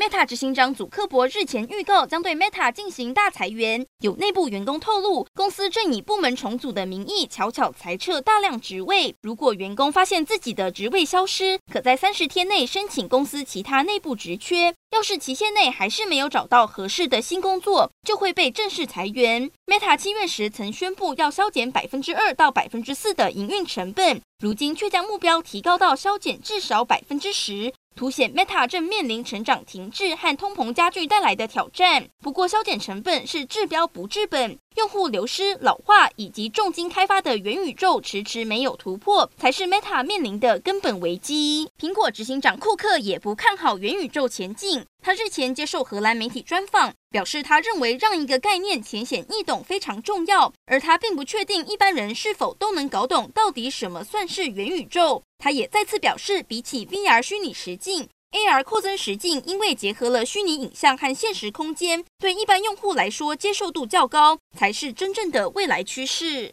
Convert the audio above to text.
Meta 执行长祖克伯日前预告将对 Meta 进行大裁员，有内部员工透露，公司正以部门重组的名义悄悄裁撤大量职位。如果员工发现自己的职位消失，可在三十天内申请公司其他内部职缺。要是期限内还是没有找到合适的新工作，就会被正式裁员。Meta 七月时曾宣布要削减百分之二到百分之四的营运成本，如今却将目标提高到削减至少百分之十。凸显 Meta 正面临成长停滞和通膨加剧带来的挑战。不过，削减成本是治标不治本，用户流失、老化以及重金开发的元宇宙迟迟没有突破，才是 Meta 面临的根本危机。苹果执行长库克也不看好元宇宙前景。他日前接受荷兰媒体专访，表示他认为让一个概念浅显易懂非常重要，而他并不确定一般人是否都能搞懂到底什么算是元宇宙。他也再次表示，比起 VR 虚拟实境，AR 扩增实境因为结合了虚拟影像和现实空间，对一般用户来说接受度较高，才是真正的未来趋势。